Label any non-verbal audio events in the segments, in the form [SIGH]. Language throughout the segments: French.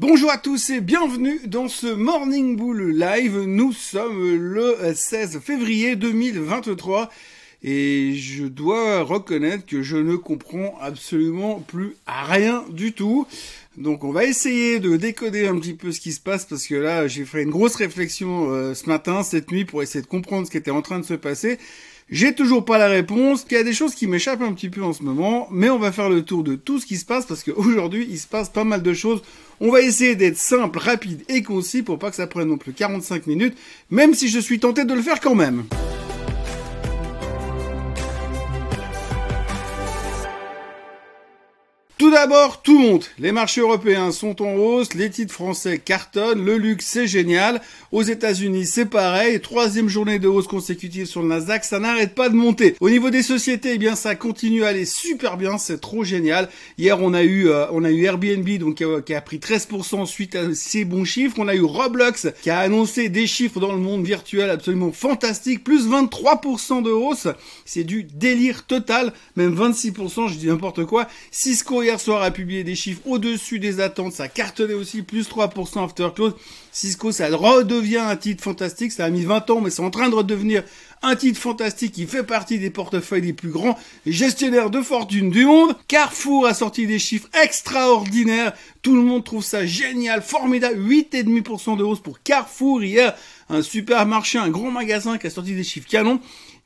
Bonjour à tous et bienvenue dans ce Morning Bull Live. Nous sommes le 16 février 2023 et je dois reconnaître que je ne comprends absolument plus rien du tout. Donc on va essayer de décoder un petit peu ce qui se passe parce que là j'ai fait une grosse réflexion euh, ce matin, cette nuit pour essayer de comprendre ce qui était en train de se passer. J'ai toujours pas la réponse. Il y a des choses qui m'échappent un petit peu en ce moment, mais on va faire le tour de tout ce qui se passe parce qu'aujourd'hui, il se passe pas mal de choses. On va essayer d'être simple, rapide et concis pour pas que ça prenne non plus 45 minutes, même si je suis tenté de le faire quand même. Tout d'abord, tout monte. Les marchés européens sont en hausse, les titres français cartonnent, le luxe c'est génial. Aux États-Unis c'est pareil. Troisième journée de hausse consécutive sur le Nasdaq, ça n'arrête pas de monter. Au niveau des sociétés, eh bien ça continue à aller super bien, c'est trop génial. Hier on a eu euh, on a eu Airbnb donc qui a, pris 13% suite à ces bons chiffres. On a eu Roblox qui a annoncé des chiffres dans le monde virtuel absolument fantastiques, plus 23% de hausse. C'est du délire total, même 26%, je dis n'importe quoi. Cisco hier soir a publié des chiffres au-dessus des attentes, ça cartonnait aussi plus 3% after close. Cisco, ça redevient un titre fantastique, ça a mis 20 ans, mais c'est en train de redevenir un titre fantastique qui fait partie des portefeuilles les plus grands gestionnaires de fortune du monde. Carrefour a sorti des chiffres extraordinaires. Tout le monde trouve ça génial, formidable. 8,5% de hausse pour Carrefour hier. Un supermarché, un grand magasin qui a sorti des chiffres canons.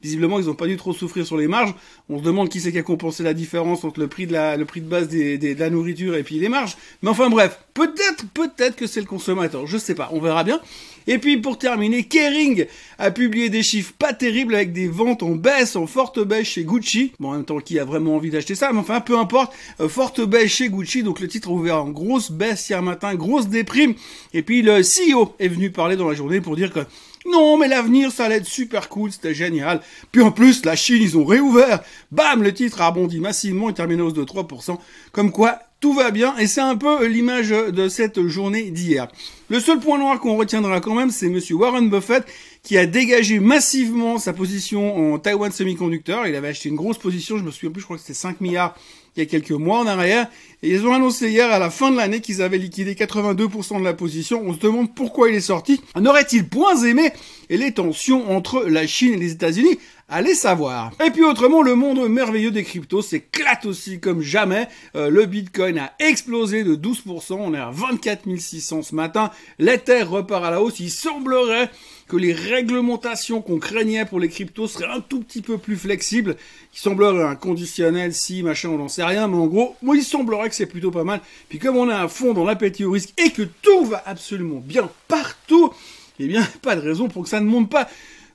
Visiblement, ils n'ont pas dû trop souffrir sur les marges. On se demande qui c'est qui a compensé la différence entre le prix de la, le prix de base des, de la nourriture et puis les marges. Mais enfin bref, peut-être, peut-être que c'est le consommateur. Je sais pas, on verra bien. Et puis pour terminer, Kering a publié des chiffres pas terribles avec des ventes en baisse, en forte baisse chez Gucci. Bon, en même temps, qui a vraiment envie d'acheter ça Mais enfin, peu importe. Euh, forte baisse chez Gucci. Donc le titre a ouvert en grosse baisse hier matin, grosse déprime. Et puis le CEO est venu parler dans la journée pour dire que non, mais l'avenir, ça allait être super cool, c'était génial. Puis en plus, la Chine, ils ont réouvert. Bam, le titre a rebondi massivement et terminé hausse de 3%. Comme quoi, tout va bien et c'est un peu l'image de cette journée d'hier. Le seul point noir qu'on retiendra quand même, c'est monsieur Warren Buffett qui a dégagé massivement sa position en Taiwan Semiconductor. Il avait acheté une grosse position, je me souviens plus, je crois que c'était 5 milliards il y a quelques mois en arrière. Et ils ont annoncé hier à la fin de l'année qu'ils avaient liquidé 82% de la position. On se demande pourquoi il est sorti. En aurait-il point aimé et les tensions entre la Chine et les États-Unis? Allez savoir. Et puis autrement, le monde merveilleux des cryptos s'éclate aussi comme jamais. Euh, le Bitcoin a explosé de 12%. On est à 24 600 ce matin. L'Ether repart à la hausse. Il semblerait que les réglementations qu'on craignait pour les cryptos seraient un tout petit peu plus flexibles. Il semblerait un conditionnel si, machin, on n'en sait rien. Mais en gros, moi, il semblerait que c'est plutôt pas mal. Puis comme on est à fond dans l'appétit au risque et que tout va absolument bien partout, eh bien, [LAUGHS] pas de raison pour que ça ne monte pas.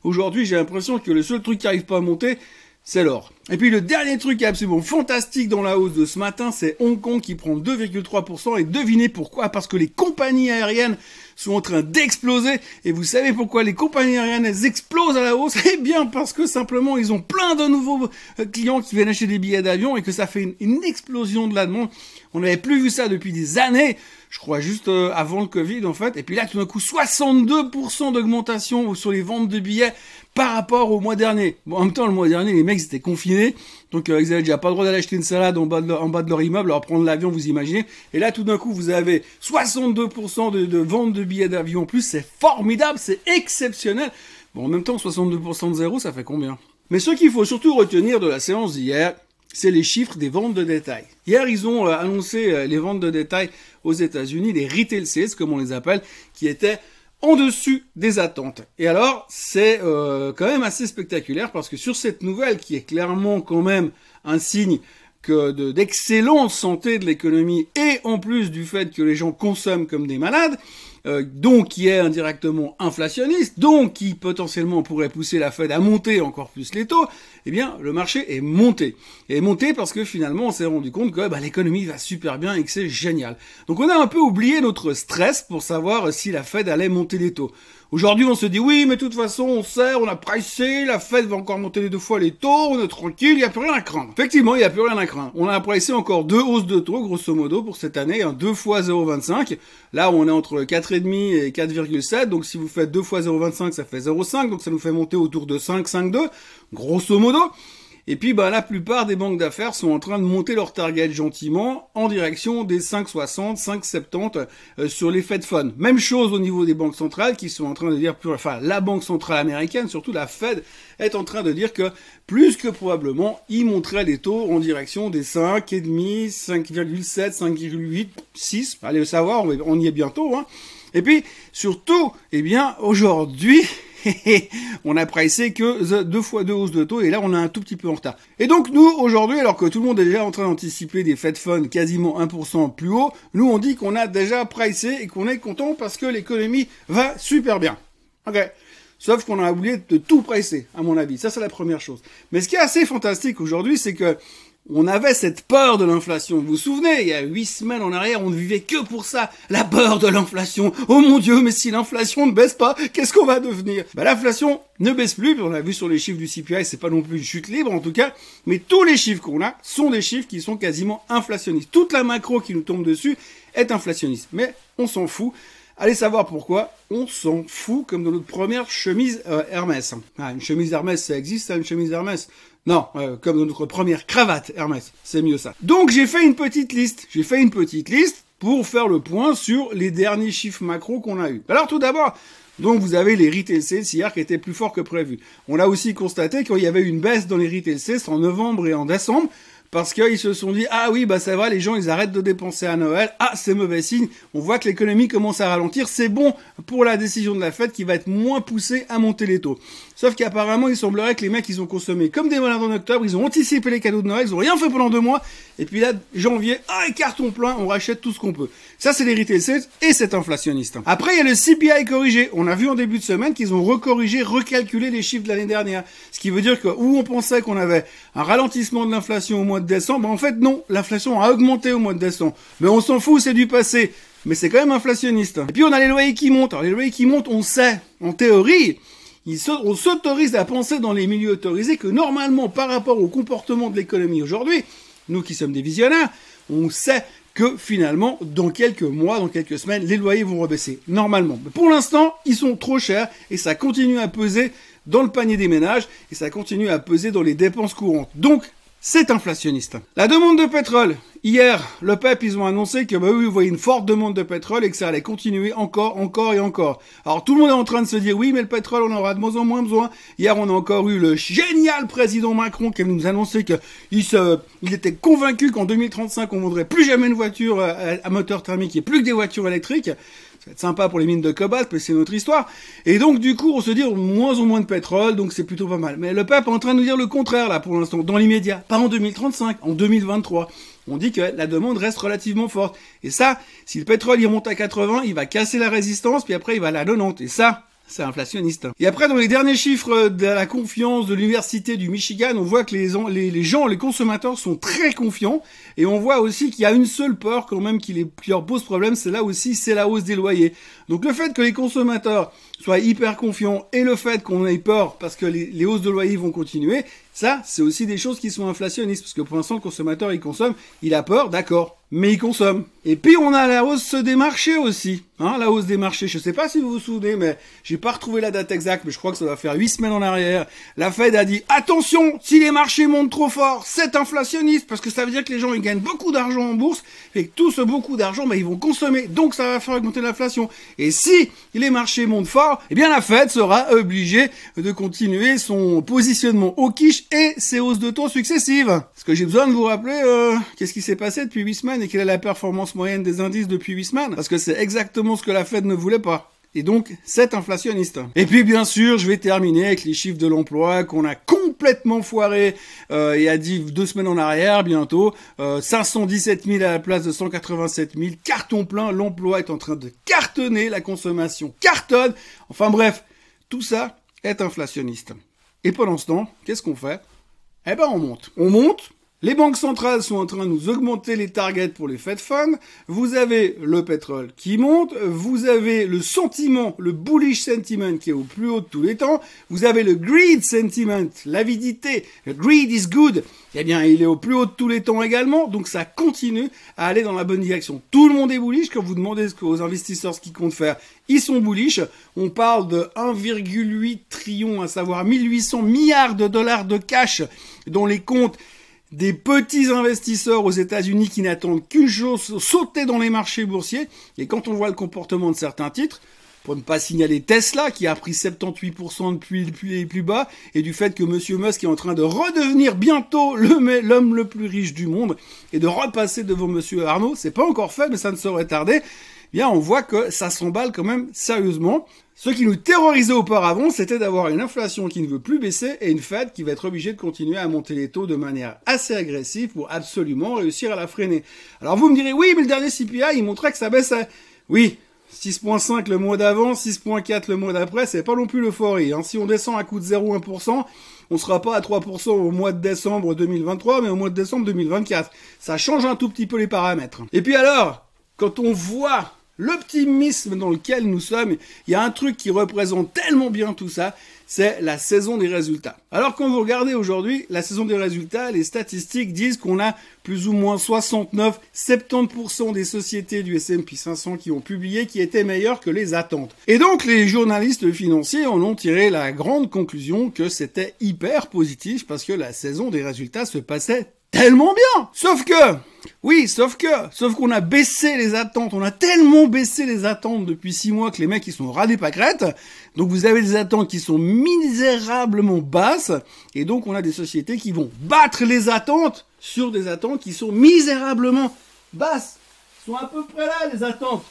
Aujourd'hui, j'ai l'impression que le seul truc qui arrive pas à monter, c'est l'or. Et puis le dernier truc absolument fantastique dans la hausse de ce matin, c'est Hong Kong qui prend 2,3%. Et devinez pourquoi? Parce que les compagnies aériennes sont en train d'exploser. Et vous savez pourquoi les compagnies aériennes explosent à la hausse? [LAUGHS] Eh bien parce que simplement ils ont plein de nouveaux euh, clients qui viennent acheter des billets d'avion et que ça fait une, explosion de la demande. On n'avait plus vu ça depuis des années je crois juste euh, avant le Covid en fait. Et puis là, tout d'un coup, 62% d'augmentation sur les ventes de billets par rapport au mois dernier. Bon, en même temps, le mois dernier, les mecs étaient confinés, donc euh, ils avaient déjà pas le droit d'aller acheter une salade en bas de leur, immeuble, alors prendre l'avion, vous imaginez. Et là, tout d'un coup, vous avez 62% de, de ventes de billets d'avion en plus. C'est formidable, c'est exceptionnel. Bon, en même temps, 62% de zéro, ça fait combien? Mais ce qu'il faut surtout retenir de la séance d'hier, c'est les chiffres des ventes de détail. Hier, ils ont euh, annoncé euh, les ventes de détail aux États-Unis, les retail sales, comme on les appelle, qui étaient en dessus des attentes. Et alors, c'est euh, quand même assez spectaculaire parce que sur cette nouvelle, qui est clairement quand même un signe d'excellente santé de l'économie et en plus du fait que les gens consomment comme des malades, donc qui est indirectement inflationniste, donc qui potentiellement pourrait pousser la Fed à monter encore plus les taux, eh bien le marché est monté. Et est monté parce que finalement on s'est rendu compte que bah, l'économie va super bien et que c'est génial. Donc on a un peu oublié notre stress pour savoir si la Fed allait monter les taux. Aujourd'hui, on se dit oui, mais de toute façon, on sait, on a pricé, la Fed va encore monter les deux fois les taux, on est tranquille, il n'y a plus rien à craindre. Effectivement, il n'y a plus rien à craindre. On a pricé encore deux hausses de taux, grosso modo, pour cette année, hein, deux fois 0,25. Là, on est entre 4,5 et 4,7, donc si vous faites deux fois 0,25, ça fait 0,5, donc ça nous fait monter autour de 5, 5,2, grosso modo. Et puis, bah, la plupart des banques d'affaires sont en train de monter leur target gentiment en direction des 5,60, 5,70 euh, sur les Fed Funds. Même chose au niveau des banques centrales qui sont en train de dire, enfin, la banque centrale américaine, surtout la Fed, est en train de dire que plus que probablement, ils monteraient les taux en direction des 5,5, 5,7, 5,8, 6. Allez le savoir, on y est bientôt, hein. Et puis, surtout, eh bien, aujourd'hui, [LAUGHS] on a pricé que deux fois deux hausses de taux et là on a un tout petit peu en retard. Et donc nous aujourd'hui, alors que tout le monde est déjà en train d'anticiper des Fed Funds quasiment 1% plus haut, nous on dit qu'on a déjà pricé et qu'on est content parce que l'économie va super bien. Ok. Sauf qu'on a oublié de tout pricer, à mon avis. Ça, c'est la première chose. Mais ce qui est assez fantastique aujourd'hui, c'est que on avait cette peur de l'inflation. Vous vous souvenez, il y a huit semaines en arrière, on ne vivait que pour ça. La peur de l'inflation. Oh mon dieu, mais si l'inflation ne baisse pas, qu'est-ce qu'on va devenir? Bah, L'inflation ne baisse plus, on a vu sur les chiffres du CPI, c'est pas non plus une chute libre en tout cas, mais tous les chiffres qu'on a sont des chiffres qui sont quasiment inflationnistes. Toute la macro qui nous tombe dessus est inflationniste. Mais on s'en fout. Allez savoir pourquoi, on s'en fout comme dans notre première chemise euh, Hermès. Ah, une chemise Hermès, ça existe, ça, une chemise Hermès? Non, euh, comme notre première cravate Hermès, c'est mieux ça. Donc j'ai fait une petite liste. J'ai fait une petite liste pour faire le point sur les derniers chiffres macro qu'on a eu. Alors tout d'abord, donc vous avez les retail sales hier qui étaient plus forts que prévu. On a aussi constaté qu'il y avait une baisse dans les retail sales en novembre et en décembre parce qu'ils se sont dit ah oui bah ça va les gens ils arrêtent de dépenser à Noël ah c'est mauvais signe on voit que l'économie commence à ralentir c'est bon pour la décision de la fête qui va être moins poussée à monter les taux sauf qu'apparemment il semblerait que les mecs ils ont consommé comme des malades en octobre ils ont anticipé les cadeaux de Noël ils ont rien fait pendant deux mois et puis là janvier ah carton plein on rachète tout ce qu'on peut ça c'est sales et c'est inflationniste après il y a le CPI corrigé on a vu en début de semaine qu'ils ont recorrigé recalculé les chiffres de l'année dernière ce qui veut dire que où on pensait qu'on avait un ralentissement de l'inflation au mois de décembre. En fait, non, l'inflation a augmenté au mois de décembre. Mais on s'en fout, c'est du passé. Mais c'est quand même inflationniste. Et puis on a les loyers qui montent. Alors les loyers qui montent, on sait, en théorie, on s'autorise à penser dans les milieux autorisés que normalement, par rapport au comportement de l'économie aujourd'hui, nous qui sommes des visionnaires, on sait que finalement, dans quelques mois, dans quelques semaines, les loyers vont rebaisser. Normalement. Mais pour l'instant, ils sont trop chers et ça continue à peser dans le panier des ménages et ça continue à peser dans les dépenses courantes. Donc, c'est inflationniste. La demande de pétrole. Hier, le PEP, ils ont annoncé que, bah oui, vous voyez une forte demande de pétrole et que ça allait continuer encore, encore et encore. Alors, tout le monde est en train de se dire, oui, mais le pétrole, on aura de moins en moins besoin. Hier, on a encore eu le génial président Macron qui nous annonçait qu'il se, il était convaincu qu'en 2035, on vendrait plus jamais une voiture euh, à, moteur thermique et plus que des voitures électriques. Va être sympa pour les mines de cobalt, mais c'est notre histoire. Et donc, du coup, on se dit moins en moins de pétrole, donc c'est plutôt pas mal. Mais le peuple est en train de nous dire le contraire, là, pour l'instant, dans l'immédiat. Pas en 2035, en 2023. On dit que la demande reste relativement forte. Et ça, si le pétrole, il monte à 80, il va casser la résistance, puis après, il va à la 90. Et ça, c'est inflationniste. Et après, dans les derniers chiffres de la confiance de l'université du Michigan, on voit que les, les, gens, les consommateurs sont très confiants. Et on voit aussi qu'il y a une seule peur quand même qui, leur pose problème, c'est là aussi, c'est la hausse des loyers. Donc le fait que les consommateurs soient hyper confiants et le fait qu'on ait peur parce que les, les hausses de loyers vont continuer, ça, c'est aussi des choses qui sont inflationnistes. Parce que pour l'instant, le consommateur, il consomme, il a peur, d'accord mais ils consomment. Et puis on a la hausse des marchés aussi, hein, la hausse des marchés. Je sais pas si vous vous souvenez, mais j'ai pas retrouvé la date exacte, mais je crois que ça va faire huit semaines en arrière. La Fed a dit attention, si les marchés montent trop fort, c'est inflationniste parce que ça veut dire que les gens ils gagnent beaucoup d'argent en bourse et que tout ce beaucoup d'argent, bah, ils vont consommer, donc ça va faire augmenter l'inflation. Et si les marchés montent fort, eh bien la Fed sera obligée de continuer son positionnement au quiche et ses hausses de taux successives. Est-ce que j'ai besoin de vous rappeler euh, qu'est-ce qui s'est passé depuis huit semaines et quelle est la performance moyenne des indices depuis 8 semaines Parce que c'est exactement ce que la Fed ne voulait pas. Et donc, c'est inflationniste. Et puis, bien sûr, je vais terminer avec les chiffres de l'emploi qu'on a complètement foiré euh, et a dit deux semaines en arrière, bientôt. Euh, 517 000 à la place de 187 000. Carton plein, l'emploi est en train de cartonner, la consommation cartonne. Enfin bref, tout ça est inflationniste. Et pendant ce temps, qu'est-ce qu'on fait? Eh ben, on monte. On monte Les banques centrales sont en train de nous augmenter les targets pour les Fed Funds. Vous avez le pétrole qui monte. Vous avez le sentiment, le bullish sentiment qui est au plus haut de tous les temps. Vous avez le greed sentiment, l'avidité. Greed is good. Eh bien, il est au plus haut de tous les temps également. Donc, ça continue à aller dans la bonne direction. Tout le monde est bullish. Quand vous demandez aux investisseurs ce qu'ils comptent faire, ils sont bullish. On parle de 1,8 trillion, à savoir 1800 milliards de dollars de cash dont les comptes des petits investisseurs aux États-Unis qui n'attendent qu'une chose, sauter dans les marchés boursiers. Et quand on voit le comportement de certains titres, pour ne pas signaler Tesla qui a pris 78% depuis, les plus bas, et du fait que Monsieur Musk est en train de redevenir bientôt l'homme le, plus riche du monde et de repasser devant Monsieur Arnaud, c'est pas encore fait, mais ça ne saurait tarder. Eh bien, on voit que ça s'emballe quand même sérieusement. Ce qui nous terrorisait auparavant, c'était d'avoir une inflation qui ne veut plus baisser et une Fed qui va être obligée de continuer à monter les taux de manière assez agressive pour absolument réussir à la freiner. Alors vous me direz, oui, mais le dernier CPI, il montrait que ça baissait. Oui, 6.5 le mois d'avant, 6.4 le mois d'après, c'est pas non plus l'euphorie. Hein. Si on descend à coup de 0,1%, on sera pas à 3% au mois de décembre 2023, mais au mois de décembre 2024. Ça change un tout petit peu les paramètres. Et puis alors, quand on voit l'optimisme dans lequel nous sommes, il y a un truc qui représente tellement bien tout ça, c'est la saison des résultats. Alors quand vous regardez aujourd'hui la saison des résultats, les statistiques disent qu'on a plus ou moins 69, 70% des sociétés du S&P 500 qui ont publié qui étaient meilleures que les attentes. Et donc les journalistes financiers en ont tiré la grande conclusion que c'était hyper positif parce que la saison des résultats se passait tellement bien. Sauf que, oui, sauf que, sauf qu'on a baissé les attentes. On a tellement baissé les attentes depuis six mois que les mecs ils sont ras des pâquerettes. Donc vous avez des attentes qui sont misérablement basses. Et donc on a des sociétés qui vont battre les attentes sur des attentes qui sont misérablement basses. Ils sont à peu près là les attentes.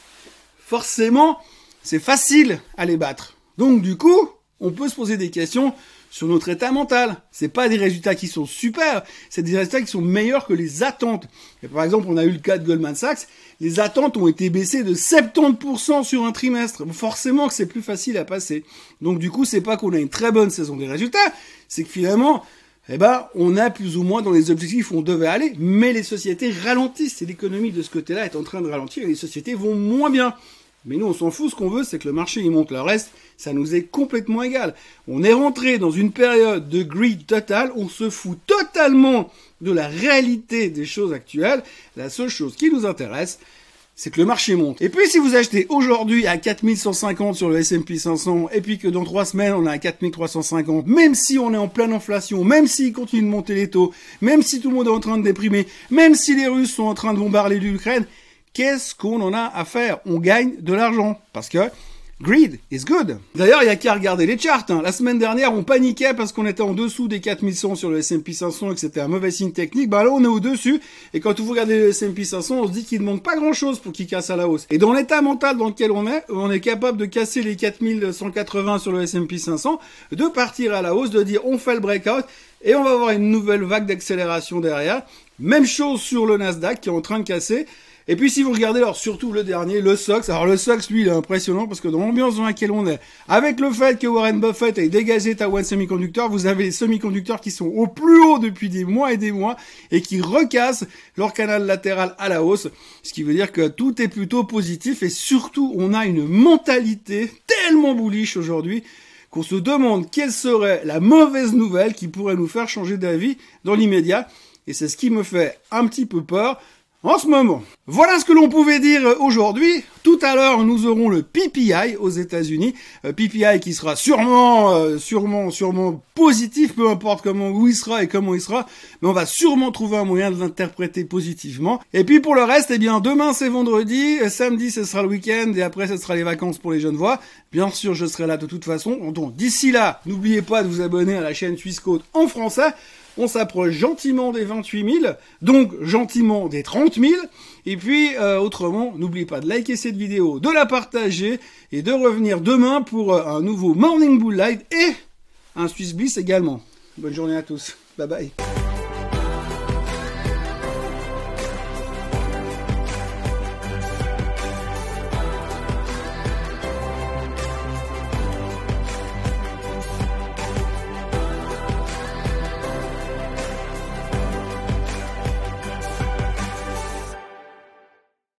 Forcément, c'est facile à les battre. Donc du coup, on peut se poser des questions sur notre état mental. C'est pas des résultats qui sont super, c'est des résultats qui sont meilleurs que les attentes. Et par exemple, on a eu le cas de Goldman Sachs, les attentes ont été baissées de 70% sur un trimestre. Forcément que c'est plus facile à passer. Donc du coup, c'est pas qu'on a une très bonne saison des résultats, c'est que finalement, eh ben, on a plus ou moins dans les objectifs où on devait aller, mais les sociétés ralentissent et l'économie de ce côté-là est en train de ralentir et les sociétés vont moins bien. Mais nous, on s'en fout. Ce qu'on veut, c'est que le marché il monte. Le reste, ça nous est complètement égal. On est rentré dans une période de greed total. On se fout totalement de la réalité des choses actuelles. La seule chose qui nous intéresse, c'est que le marché monte. Et puis si vous achetez aujourd'hui à 4150 sur le S&P 500 et puis que dans trois semaines on est à 4350, même si on est en pleine inflation, même s'il continue de monter les taux, même si tout le monde est en train de déprimer, même si les Russes sont en train de bombarder l'Ukraine, qu'est-ce qu'on en a à faire? On gagne de l'argent. Parce que greed is good. D'ailleurs, il y a qu'à regarder les charts. Hein. La semaine dernière, on paniquait parce qu'on était en dessous des 4100 sur le S&P 500 et que c'était un mauvais signe technique. Bah là, on est au-dessus. Et quand vous regardez le S&P 500, on se dit qu'il ne manque pas grand-chose pour qu'il casse à la hausse. Et dans l'état mental dans lequel on est, on est capable de casser les 4180 sur le S&P 500, de partir à la hausse, de dire on fait le breakout et on va avoir une nouvelle vague d'accélération derrière. Même chose sur le Nasdaq qui est en train de casser. Et puis si vous regardez alors surtout le dernier, le Sox, alors le Sox lui il est impressionnant parce que dans l'ambiance dans laquelle on est, avec le fait que Warren Buffett ait dégagé Taiwan Semiconductor, vous avez les semi-conducteurs qui sont au plus haut depuis des mois et des mois et qui recassent leur canal latéral à la hausse, ce qui veut dire que tout est plutôt positif et surtout on a une mentalité tellement bullish aujourd'hui qu'on se demande quelle serait la mauvaise nouvelle qui pourrait nous faire changer d'avis dans l'immédiat. Et c'est ce qui me fait un petit peu peur en ce moment. Voilà ce que l'on pouvait dire aujourd'hui. Tout à l'heure, nous aurons le PPI aux États-Unis. Euh, PPI qui sera sûrement, euh, sûrement, sûrement positif, peu importe comment où il sera et comment il sera, mais on va sûrement trouver un moyen de l'interpréter positivement. Et puis pour le reste, eh bien, demain c'est vendredi, samedi ce sera le week-end et après ce sera les vacances pour les jeunes voix. Bien sûr, je serai là de toute façon. Donc d'ici là, n'oubliez pas de vous abonner à la chaîne Suisse Côte en français on s'approche gentiment des 28 000, donc gentiment des 30 000. Et puis, euh, autrement, n'oubliez pas de liker cette vidéo, de la partager et de revenir demain pour euh, un nouveau Morning Bull Live et un Swiss Bliss également. Bonne journée à tous. Bye bye.